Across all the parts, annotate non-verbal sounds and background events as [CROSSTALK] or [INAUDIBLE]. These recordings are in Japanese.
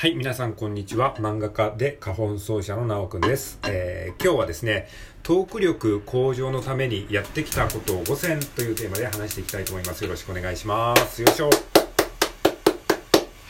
はい、皆さんこんにちは。漫画家で花本奏者のなおくんです。えー今日はですね、トーク力向上のためにやってきたことを5選というテーマで話していきたいと思います。よろしくお願いします。よいしょ。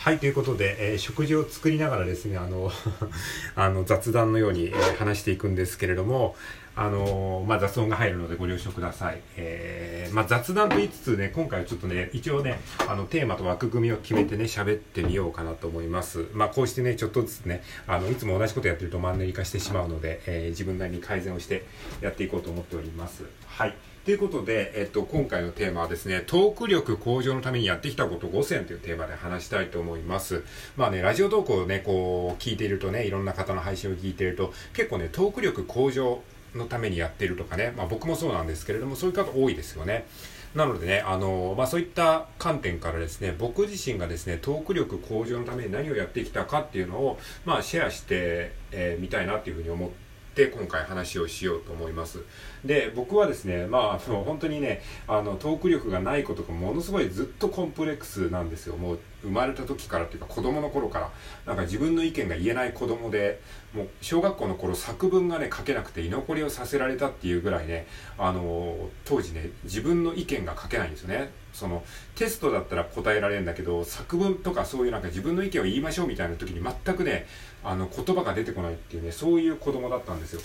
はい、ということで、えー食事を作りながらですね、あの、[LAUGHS] あの雑談のように、えー話していくんですけれども、あのまあ、雑音が入るのでご了承ください。えーまあ、雑談と言いつつね、今回はちょっとね、一応ね、あの、テーマと枠組みを決めてね、喋ってみようかなと思います。まあ、こうしてね、ちょっとずつね、あの、いつも同じことやってるとマンネリ化してしまうので、えー自分なりに改善をしてやっていこうと思っております。はい。ということで、えっと、今回のテーマはですね、トーク力向上のためにやってきたこと5選というテーマで話したいと思います。まあね、ラジオ投稿をね、こう、聞いているとね、いろんな方の配信を聞いていると、結構ね、トーク力向上のためにやってるとかね、まあ僕もそうなんですけれども、そういう方多いですよね。なのでね、あのまあ、そういった観点からですね、僕自身がですね、トーク力向上のために何をやってきたかっていうのを、まあ、シェアしてみ、えーたいなっていうふうに思って、今回話をしようと思います。で、僕はですね、まあ、あの本当にね、あの、トーク力がないことがものすごいずっとコンプレックスなんですよ。もう、生まれた時からっていうか、子供の頃から、なんか自分の意見が言えない子供で、もう、小学校の頃作文がね、書けなくて居残りをさせられたっていうぐらいね、あの、当時ね、自分の意見が書けないんですよね。その、テストだったら答えられるんだけど、作文とかそういうなんか自分の意見を言いましょうみたいな時に全くね、あの、言葉が出てこないっていうね、そういう子供だったんですよ。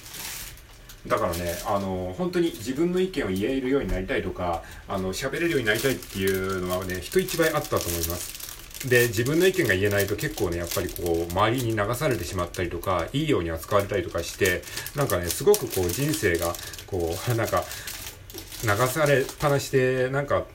だからね、あの、本当に自分の意見を言えるようになりたいとか、あの、喋れるようになりたいっていうのはね、人一倍あったと思います。で、自分の意見が言えないと結構ね、やっぱりこう、周りに流されてしまったりとか、いいように扱われたりとかして、なんかね、すごくこう、人生が、こう、なんか、流されっぱなしで、なんか、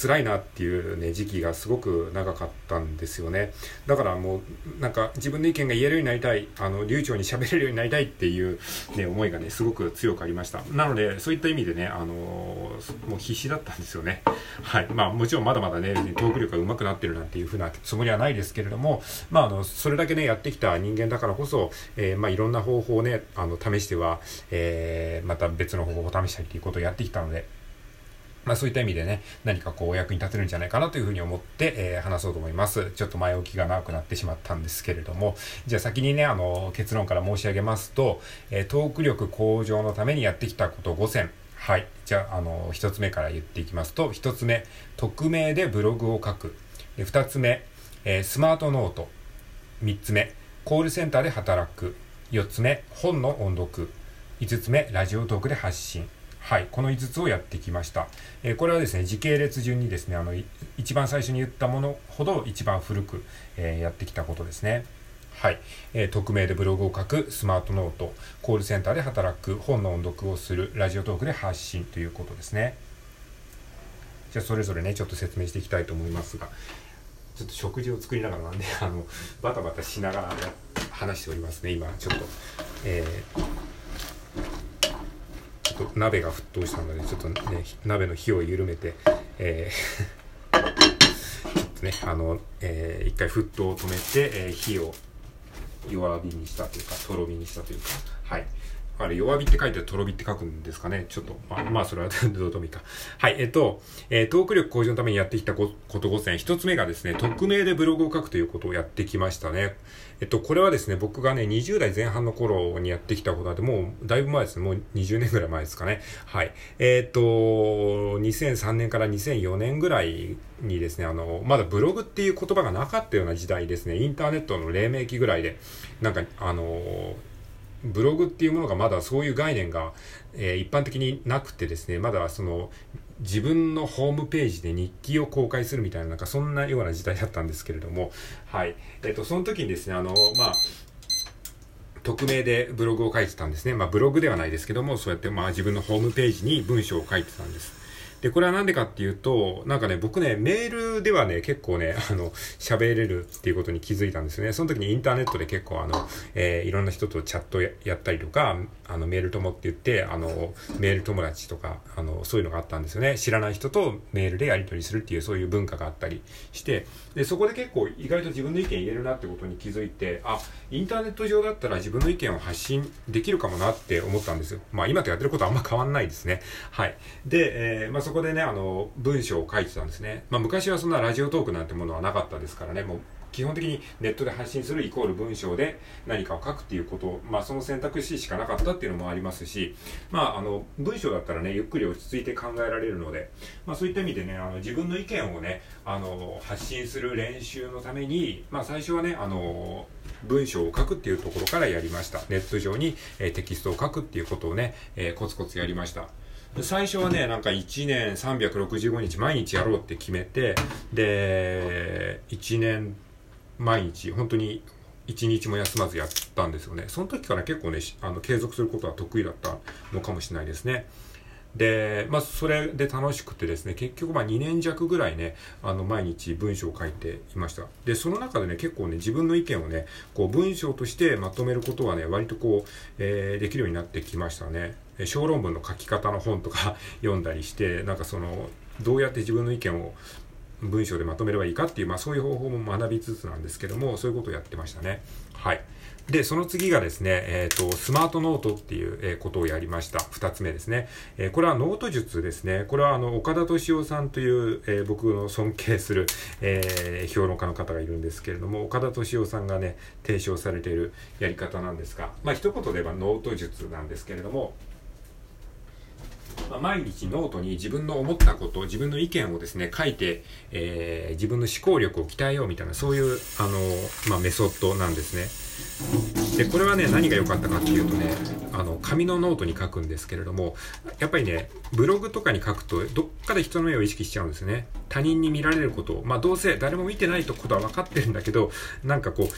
辛いなっていうね、時期がすごく長かったんですよね。だからもう、なんか自分の意見が言えるようになりたい、あの、流暢に喋れるようになりたいっていうね、思いがね、すごく強くありました。なので、そういった意味でね、あのもう必死だったんですよね。はい。まあもちろんまだまだね、トーク力が上手くなってるなんていうふうなつもりはないですけれども、まああの、それだけね、やってきた人間だからこそ、えーまあいろんな方法をね、あの、試しては、えーまた別の方法を試したりっていうことをやってきたので、まあそういった意味でね、何かこうお役に立てるんじゃないかなというふうに思って、えー話そうと思います。ちょっと前置きが長くなってしまったんですけれども、じゃあ先にね、あの、結論から申し上げますと、えートーク力向上のためにやってきたこと5選。はい。じゃあ、あの、一つ目から言っていきますと、一つ目、匿名でブログを書く。で二つ目、えースマートノート。三つ目、コールセンターで働く。四つ目、本の音読。5つ目、ラジオトークで発信。はい、この5つをやってきました。えーこれはですね、時系列順にですね、あの、一番最初に言ったものほど一番古く、えーやってきたことですね。はい、えー匿名でブログを書く、スマートノート、コールセンターで働く、本の音読をする、ラジオトークで発信ということですね。じゃあ、それぞれね、ちょっと説明していきたいと思いますが、ちょっと食事を作りながらなんで、あの、バタバタしながら話しておりますね、今、ちょっと。えーちょっと鍋が沸騰したので、ちょっとね、鍋の火を緩めて、えー [LAUGHS] ちょっとね、あの、えー一回沸騰を止めて、えー火を弱火にしたというか、とろ火にしたというか、はい。あれ、弱火って書いてとろ火って書くんですかね？ちょっと、まあ、まあ、それは [LAUGHS] どうでもいいか。はい、えっと、えートーク力向上のためにやってきたこと5選。一つ目がですね、匿名でブログを書くということをやってきましたね。えっと、これはですね、僕がね、20代前半の頃にやってきたことなんで、もう、だいぶ前ですね。もう20年ぐらい前ですかね。はい。えっと、2003年から2004年ぐらいにですね、あの、まだブログっていう言葉がなかったような時代ですね。インターネットの黎明期ぐらいで、なんか、あの、ブログっていうものがまだそういう概念が、えー一般的になくてですね、まだその自分のホームページで日記を公開するみたいな、なんかそんなような時代だったんですけれども、はい。えっ、と、その時にですね、あの、まあ、匿名でブログを書いてたんですね。まあブログではないですけども、そうやってまあ自分のホームページに文章を書いてたんです。で、これはなんでかっていうと、なんかね、僕ね、メールではね、結構ね、あの、喋れるっていうことに気づいたんですよね。その時にインターネットで結構あの、えーいろんな人とチャットややったりとか、あの、メール友って言って、あの、メール友達とか、あの、そういうのがあったんですよね。知らない人とメールでやり取りするっていう、そういう文化があったりして、で、そこで結構意外と自分の意見言えるなってことに気づいて、あ、インターネット上だったら自分の意見を発信できるかもなって思ったんですよ。まあ今とやってることはあんま変わんないですね。はい。で、えーまあそここでね、あの、文章を書いてたんですね。まあ昔はそんなラジオトークなんてものはなかったですからね、もう基本的にネットで発信するイコール文章で何かを書くっていうこと、まあその選択肢しかなかったっていうのもありますし、まああの、文章だったらね、ゆっくり落ち着いて考えられるので、まあそういった意味でね、あの自分の意見をね、あの、発信する練習のために、まあ最初はね、あの、文章を書くっていうところからやりました。ネット上に、え、テキストを書くっていうことをね、えー、コツコツやりました。最初はね、なんか1年365日毎日やろうって決めて、で、1年毎日、本当に1日も休まずやったんですよね。その時から結構ね、あの継続することは得意だったのかもしれないですね。で、まあ、それで楽しくてですね、結局まあ2年弱ぐらいね、あの、毎日文章を書いていました。で、その中でね、結構ね、自分の意見をね、こう、文章としてまとめることはね、割とこう、えー、できるようになってきましたね。小論文の書き方の本とか [LAUGHS] 読んだりして、なんかその、どうやって自分の意見を文章でまとめればいいかっていう、まあそういう方法も学びつつなんですけども、そういうことをやってましたね。はい。で、その次がですね、えっ、ー、と、スマートノートっていう、え、ことをやりました。二つ目ですね。えー、これはノート術ですね。これはあの、岡田斗司夫さんという、え僕の尊敬する、え評論家の方がいるんですけれども、岡田斗司夫さんがね、提唱されているやり方なんですが、まあ一言で言えばノート術なんですけれども、毎日ノートに自分の思ったこと、自分の意見をですね、書いて、えー、自分の思考力を鍛えようみたいな、そういう、あの、まあ、メソッドなんですね。で、これはね、何が良かったかっていうとね、あの、紙のノートに書くんですけれども、やっぱりね、ブログとかに書くと、どっかで人の目を意識しちゃうんですね。他人に見られることを、まあ、どうせ誰も見てないとことは分かってるんだけど、なんかこう、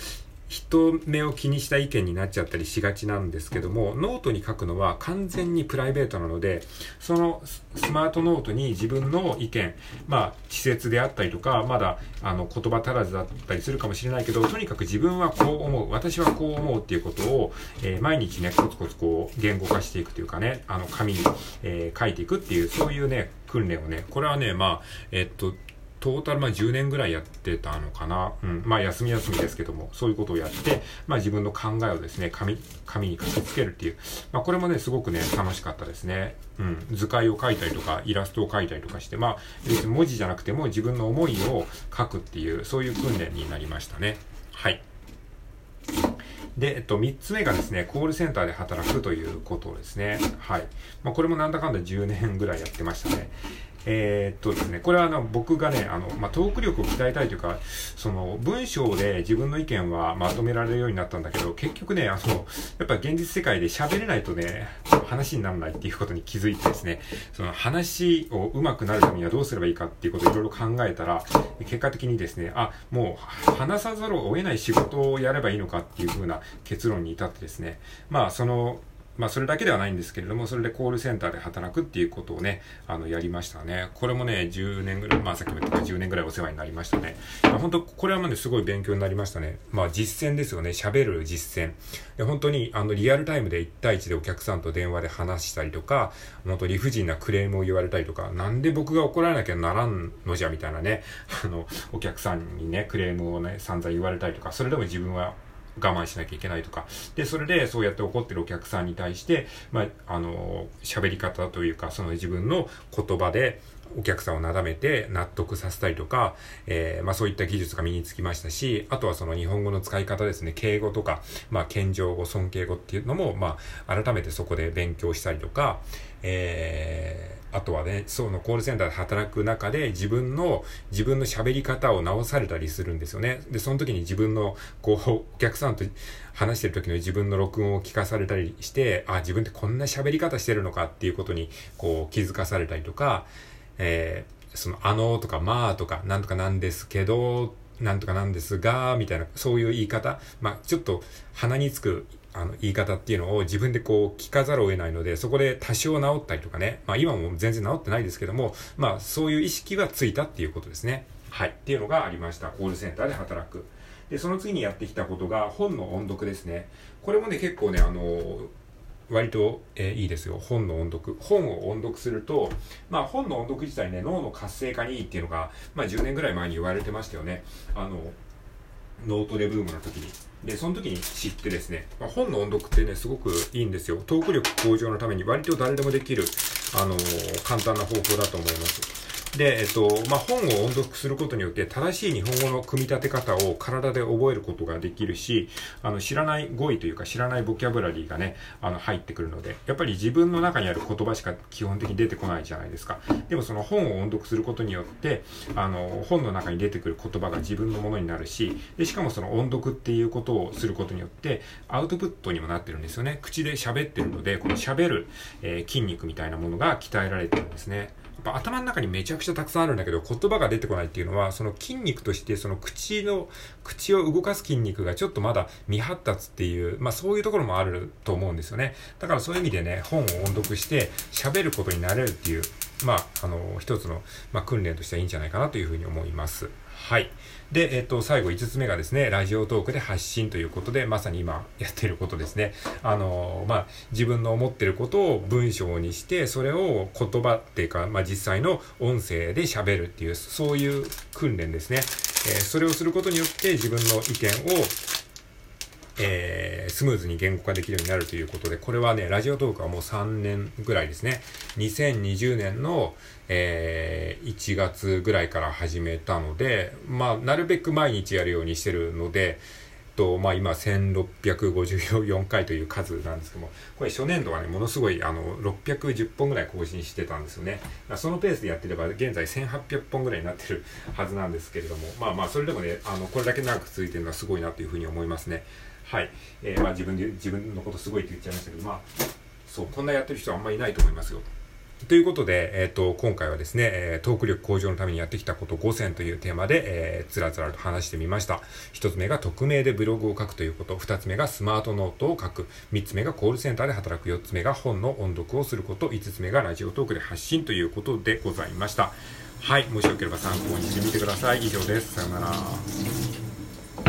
人目を気にした意見になっちゃったりしがちなんですけども、ノートに書くのは完全にプライベートなので、そのスマートノートに自分の意見、まあ、稚拙であったりとか、まだ、あの、言葉足らずだったりするかもしれないけど、とにかく自分はこう思う、私はこう思うっていうことを、えー、毎日ね、コツコツこう、言語化していくというかね、あの、紙に、えー、書いていくっていう、そういうね、訓練をね、これはね、まあ、えっと、トータルまあ10年ぐらいやってたのかな。うん。まあ休み休みですけども、そういうことをやって、まあ自分の考えをですね、紙、紙に書きつけるっていう。まあこれもね、すごくね、楽しかったですね。うん。図解を描いたりとか、イラストを描いたりとかして、まあ別に文字じゃなくても自分の思いを書くっていう、そういう訓練になりましたね。はい。で、えっと、3つ目がですね、コールセンターで働くということですね。はい。まあ、これもなんだかんだ10年ぐらいやってましたね。えー、っとですね、これはあの僕がね、あの、まあ、トーク力を鍛えたいというか、その文章で自分の意見はまとめられるようになったんだけど、結局ね、あの、やっぱ現実世界で喋れないとね、話にならないっていうことに気づいてですね、その話を上手くなるためにはどうすればいいかっていうことをいろいろ考えたら、結果的にですね、あ、もう話さざるを得ない仕事をやればいいのかっていう風な結論に至ってですね、まあそのまあそれだけではないんですけれども、それでコールセンターで働くっていうことをね、あの、やりましたね。これもね、10年ぐらい、まあさっきも言った10年ぐらいお世話になりましたね。まあ、本当これはまですごい勉強になりましたね。まあ実践ですよね。喋る実践。で、本当にあの、リアルタイムで1対1でお客さんと電話で話したりとか、本当理不尽なクレームを言われたりとか、なんで僕が怒られなきゃならんのじゃみたいなね、あの、お客さんにね、クレームをね、散々言われたりとか、それでも自分は我慢しなきゃいけないとか。で、それでそうやって怒ってるお客さんに対して、まあ、あの、喋り方というか、その自分の言葉で、お客さんをなだめて納得させたりとか、えー、まあそういった技術が身につきましたし、あとはその日本語の使い方ですね、敬語とか、まあ謙譲語、尊敬語っていうのも、まあ改めてそこで勉強したりとか、えーあとはね、そのコールセンターで働く中で自分の、自分の喋り方を直されたりするんですよね。で、その時に自分の、こう、お客さんと話してる時の自分の録音を聞かされたりして、あ、自分ってこんな喋り方してるのかっていうことに、こう、気づかされたりとか、えー、その、あのとか、まあとか、なんとかなんですけど、なんとかなんですが、みたいな、そういう言い方。まあ、ちょっと鼻につくあの、言い方っていうのを自分でこう聞かざるを得ないので、そこで多少治ったりとかね、まあ今も全然治ってないですけども、まあそういう意識がついたっていうことですね。はい。っていうのがありました。コールセンターで働く。で、その次にやってきたことが本の音読ですね。これもね、結構ね、あの割と、えー、いいですよ。本の音読。本を音読すると、まあ本の音読自体ね、脳の活性化にいいっていうのが、まあ10年ぐらい前に言われてましたよね。あの、ノートレブームの時に。で、その時に知ってですね、まあ、本の音読ってね、すごくいいんですよ。トーク力向上のために割と誰でもできる、あのー、簡単な方法だと思います。で、えっと、まあ、本を音読することによって正しい日本語の組み立て方を体で覚えることができるし、あの、知らない語彙というか知らないボキャブラリーがね、あの、入ってくるので、やっぱり自分の中にある言葉しか基本的に出てこないじゃないですか。でもその本を音読することによって、あの、本の中に出てくる言葉が自分のものになるし、で、しかもその音読っていうことをすることによって、アウトプットにもなってるんですよね。口で喋ってるので、この喋る、えー、筋肉みたいなものが鍛えられてるんですね。ぱ頭の中にめちゃくちゃたくさんあるんだけど、言葉が出てこないっていうのは、その筋肉として、その口の、口を動かす筋肉がちょっとまだ未発達っていう、まあそういうところもあると思うんですよね。だからそういう意味でね、本を音読して喋ることになれるっていう、まあ、あの、一つの、まあ、訓練としてはいいんじゃないかなというふうに思います。はい。で、えっと、最後5つ目がですね、ラジオトークで発信ということで、まさに今やってることですね。あの、まあ、自分の思ってることを文章にして、それを言葉っていうか、まあ、実際の音声で喋るっていう、そういう訓練ですね。えー、それをすることによって自分の意見をえー、スムーズに言語化できるようになるということで、これはね、ラジオトークはもう3年ぐらいですね。2020年の、えー、1月ぐらいから始めたので、まあ、なるべく毎日やるようにしてるので、と、まあ今1654回という数なんですけども、これ初年度はね、ものすごいあの610本ぐらい更新してたんですよね。そのペースでやってれば現在1800本ぐらいになってるはずなんですけれども、まあまあそれでもね、あの、これだけ長く続いてるのはすごいなというふうに思いますね。はい。えー、まあ自分で、自分のことすごいって言っちゃいましたけど、まあ、そう、こんなやってる人はあんまりいないと思いますよ。ということで、え、ー、と、今回はですね、えー、トーク力向上のためにやってきたこと5選というテーマで、えー、つらつらと話してみました。一つ目が匿名でブログを書くということ、二つ目がスマートノートを書く、三つ目がコールセンターで働く、四つ目が本の音読をすること、五つ目がラジオトークで発信ということでございました。はい、もしよければ参考にしてみてください。以上です。さよなら。